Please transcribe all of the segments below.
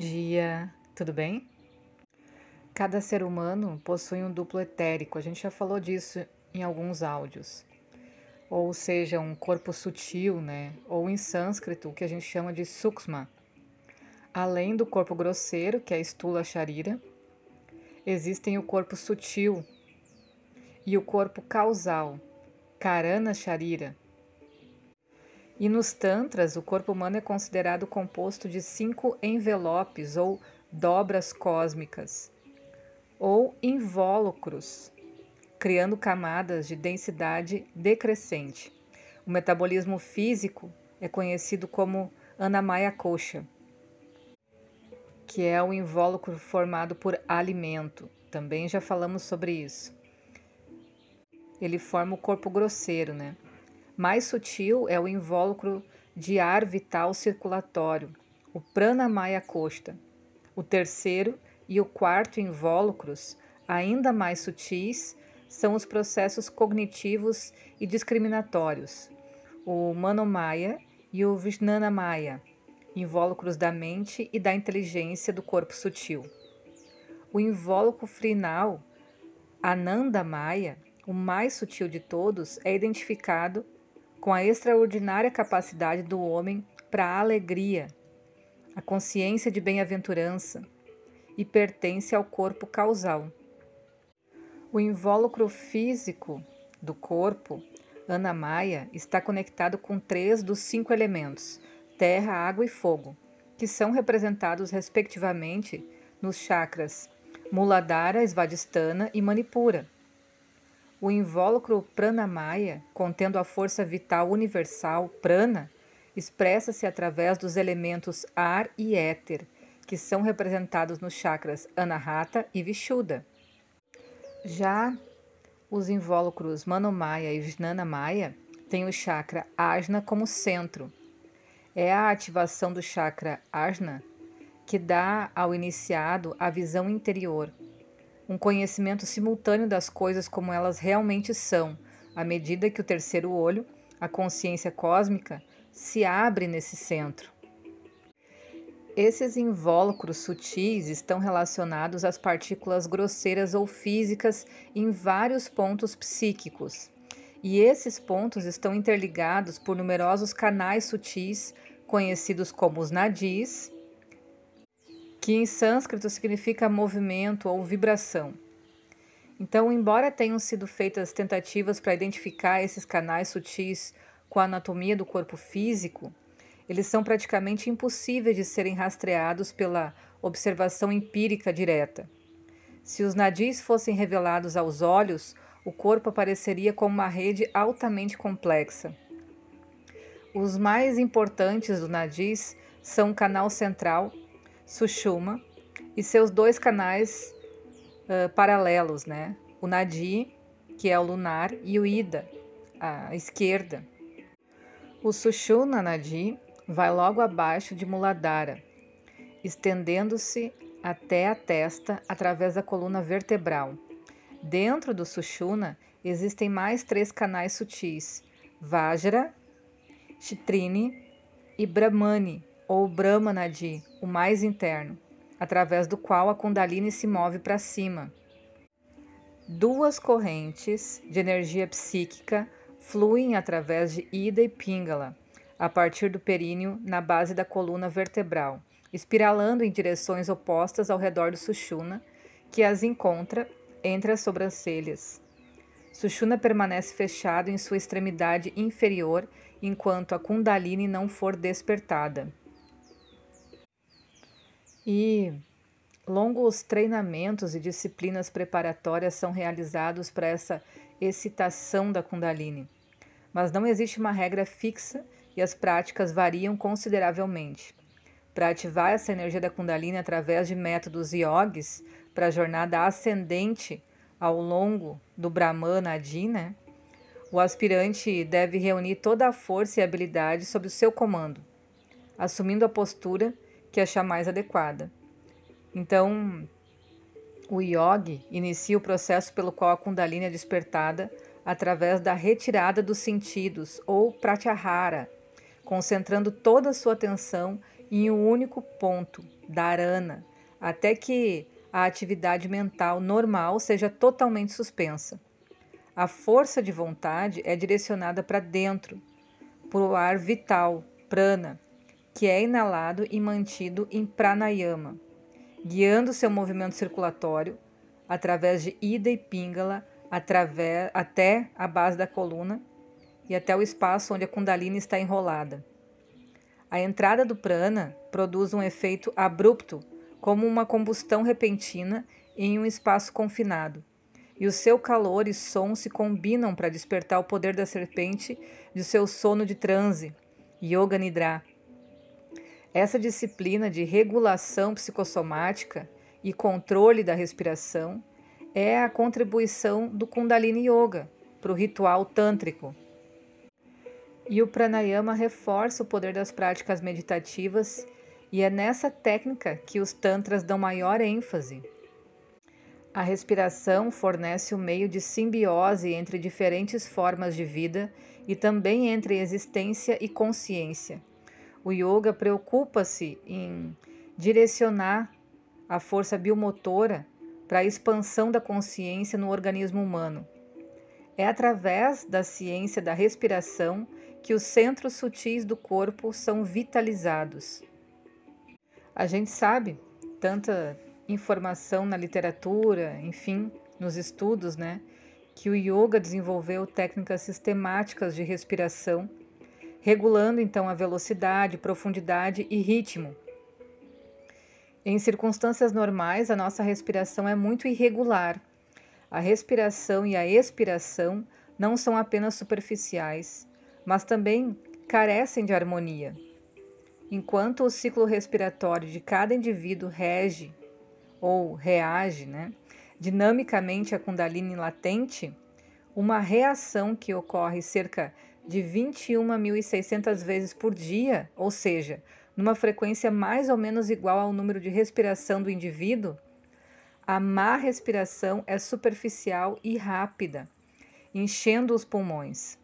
Dia, tudo bem? Cada ser humano possui um duplo etérico, a gente já falou disso em alguns áudios. Ou seja, um corpo sutil, né? Ou em sânscrito, o que a gente chama de sukma. Além do corpo grosseiro, que é Stula Sharira, existem o corpo sutil e o corpo causal, Karana Sharira. E nos Tantras, o corpo humano é considerado composto de cinco envelopes ou dobras cósmicas, ou invólucros, criando camadas de densidade decrescente. O metabolismo físico é conhecido como Anamaya Kosha, que é o invólucro formado por alimento. Também já falamos sobre isso. Ele forma o corpo grosseiro, né? Mais sutil é o invólucro de ar vital circulatório, o pranamaya costa. O terceiro e o quarto invólucros, ainda mais sutis, são os processos cognitivos e discriminatórios, o manomaya e o vijnanamaya, invólucros da mente e da inteligência do corpo sutil. O invólucro final, anandamaya, o mais sutil de todos, é identificado com a extraordinária capacidade do homem para a alegria, a consciência de bem-aventurança e pertence ao corpo causal. O invólucro físico do corpo, Anamaya, está conectado com três dos cinco elementos, terra, água e fogo, que são representados respectivamente nos chakras Muladhara, Svadhisthana e Manipura o invólucro pranamaya, contendo a força vital universal prana, expressa-se através dos elementos ar e éter, que são representados nos chakras Anahata e Vishuddha. Já os invólucros Manomaya e Vijnanamaya têm o chakra Ajna como centro. É a ativação do chakra Ajna que dá ao iniciado a visão interior, um conhecimento simultâneo das coisas como elas realmente são, à medida que o terceiro olho, a consciência cósmica, se abre nesse centro. Esses invólucros sutis estão relacionados às partículas grosseiras ou físicas em vários pontos psíquicos. E esses pontos estão interligados por numerosos canais sutis, conhecidos como os nadis, que em sânscrito significa movimento ou vibração. Então, embora tenham sido feitas tentativas para identificar esses canais sutis com a anatomia do corpo físico, eles são praticamente impossíveis de serem rastreados pela observação empírica direta. Se os nadis fossem revelados aos olhos, o corpo apareceria como uma rede altamente complexa. Os mais importantes do nadis são o canal central, Sushuma e seus dois canais uh, paralelos, né? O Nadi, que é o lunar, e o Ida, a esquerda. O Sushumna Nadi vai logo abaixo de Muladhara, estendendo-se até a testa através da coluna vertebral. Dentro do Sushumna existem mais três canais sutis: Vajra, Chitrini e Brahmani, ou Brahma Nadi, o mais interno, através do qual a Kundalini se move para cima. Duas correntes de energia psíquica fluem através de Ida e Pingala, a partir do períneo na base da coluna vertebral, espiralando em direções opostas ao redor do Sushuna, que as encontra entre as sobrancelhas. Sushuna permanece fechado em sua extremidade inferior enquanto a Kundalini não for despertada. E longos treinamentos e disciplinas preparatórias são realizados para essa excitação da Kundalini. Mas não existe uma regra fixa e as práticas variam consideravelmente. Para ativar essa energia da Kundalini através de métodos yogis para a jornada ascendente ao longo do Brahmana Adi, né? o aspirante deve reunir toda a força e habilidade sob o seu comando, assumindo a postura que achar mais adequada. Então, o yogi inicia o processo pelo qual a Kundalini é despertada através da retirada dos sentidos ou pratyahara, concentrando toda a sua atenção em um único ponto, dharana, até que a atividade mental normal seja totalmente suspensa. A força de vontade é direcionada para dentro, para o ar vital, prana, que é inalado e mantido em pranayama, guiando seu movimento circulatório através de ida e pingala através, até a base da coluna e até o espaço onde a Kundalini está enrolada. A entrada do prana produz um efeito abrupto, como uma combustão repentina em um espaço confinado, e o seu calor e som se combinam para despertar o poder da serpente de seu sono de transe, Yoga Nidra. Essa disciplina de regulação psicossomática e controle da respiração é a contribuição do Kundalini Yoga para o ritual tântrico. E o pranayama reforça o poder das práticas meditativas, e é nessa técnica que os tantras dão maior ênfase. A respiração fornece o um meio de simbiose entre diferentes formas de vida e também entre existência e consciência. O yoga preocupa-se em direcionar a força biomotora para a expansão da consciência no organismo humano. É através da ciência da respiração que os centros sutis do corpo são vitalizados. A gente sabe tanta informação na literatura, enfim, nos estudos, né, que o yoga desenvolveu técnicas sistemáticas de respiração, regulando então a velocidade, profundidade e ritmo. Em circunstâncias normais, a nossa respiração é muito irregular. A respiração e a expiração não são apenas superficiais, mas também carecem de harmonia. Enquanto o ciclo respiratório de cada indivíduo rege ou reage né, dinamicamente à Kundalini latente, uma reação que ocorre cerca de 21.600 vezes por dia, ou seja, numa frequência mais ou menos igual ao número de respiração do indivíduo, a má respiração é superficial e rápida, enchendo os pulmões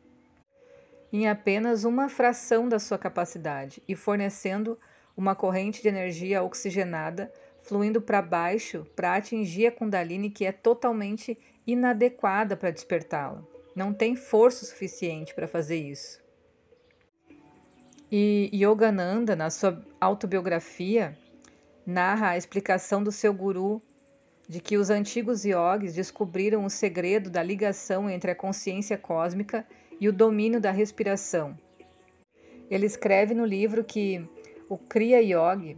em apenas uma fração da sua capacidade e fornecendo uma corrente de energia oxigenada fluindo para baixo para atingir a Kundalini que é totalmente inadequada para despertá-la. Não tem força suficiente para fazer isso. E Yogananda, na sua autobiografia, narra a explicação do seu guru de que os antigos yogis descobriram o segredo da ligação entre a consciência cósmica e o domínio da respiração. Ele escreve no livro que o Kriya Yogi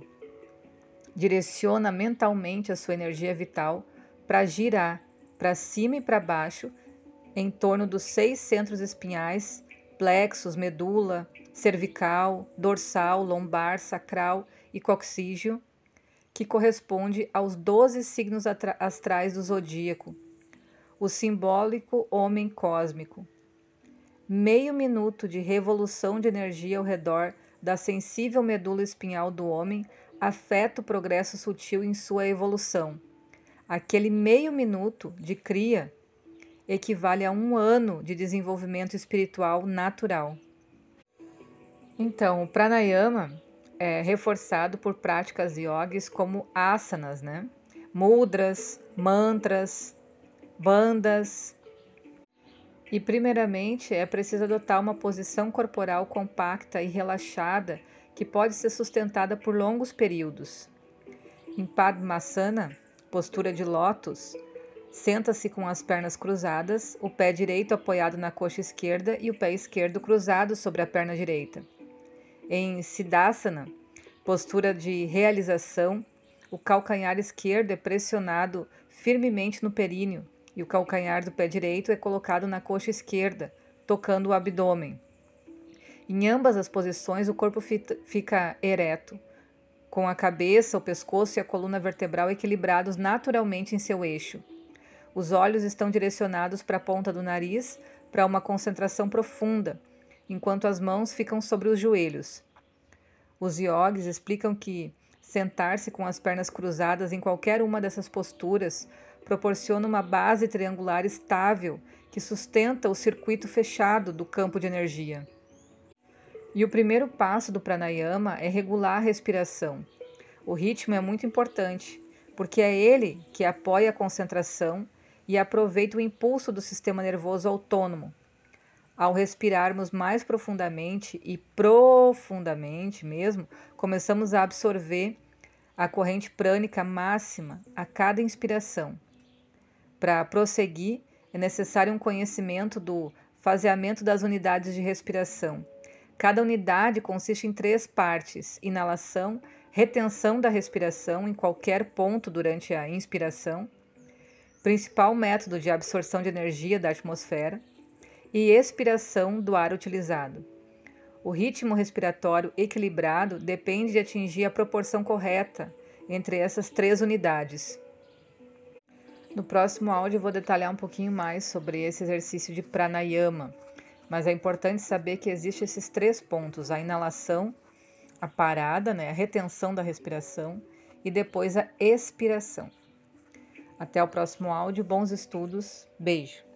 direciona mentalmente a sua energia vital para girar para cima e para baixo em torno dos seis centros espinhais, plexos, medula, cervical, dorsal, lombar, sacral e coxígeo, que corresponde aos doze signos astrais do zodíaco, o simbólico homem cósmico meio minuto de revolução de energia ao redor da sensível medula espinhal do homem afeta o progresso sutil em sua evolução. Aquele meio minuto de cria equivale a um ano de desenvolvimento espiritual natural. Então, o pranayama é reforçado por práticas yogis como asanas, né? mudras, mantras, bandas, e, primeiramente, é preciso adotar uma posição corporal compacta e relaxada que pode ser sustentada por longos períodos. Em Padmasana, postura de lótus, senta-se com as pernas cruzadas, o pé direito apoiado na coxa esquerda e o pé esquerdo cruzado sobre a perna direita. Em Siddhasana, postura de realização, o calcanhar esquerdo é pressionado firmemente no períneo e o calcanhar do pé direito é colocado na coxa esquerda, tocando o abdômen. Em ambas as posições, o corpo fica ereto, com a cabeça, o pescoço e a coluna vertebral equilibrados naturalmente em seu eixo. Os olhos estão direcionados para a ponta do nariz para uma concentração profunda, enquanto as mãos ficam sobre os joelhos. Os yogis explicam que sentar-se com as pernas cruzadas em qualquer uma dessas posturas proporciona uma base triangular estável que sustenta o circuito fechado do campo de energia. E o primeiro passo do pranayama é regular a respiração. O ritmo é muito importante, porque é ele que apoia a concentração e aproveita o impulso do sistema nervoso autônomo. Ao respirarmos mais profundamente e profundamente mesmo, começamos a absorver a corrente prânica máxima a cada inspiração. Para prosseguir, é necessário um conhecimento do faseamento das unidades de respiração. Cada unidade consiste em três partes: inalação, retenção da respiração em qualquer ponto durante a inspiração, principal método de absorção de energia da atmosfera, e expiração do ar utilizado. O ritmo respiratório equilibrado depende de atingir a proporção correta entre essas três unidades. No próximo áudio, vou detalhar um pouquinho mais sobre esse exercício de pranayama, mas é importante saber que existem esses três pontos: a inalação, a parada, né, a retenção da respiração e depois a expiração. Até o próximo áudio, bons estudos, beijo!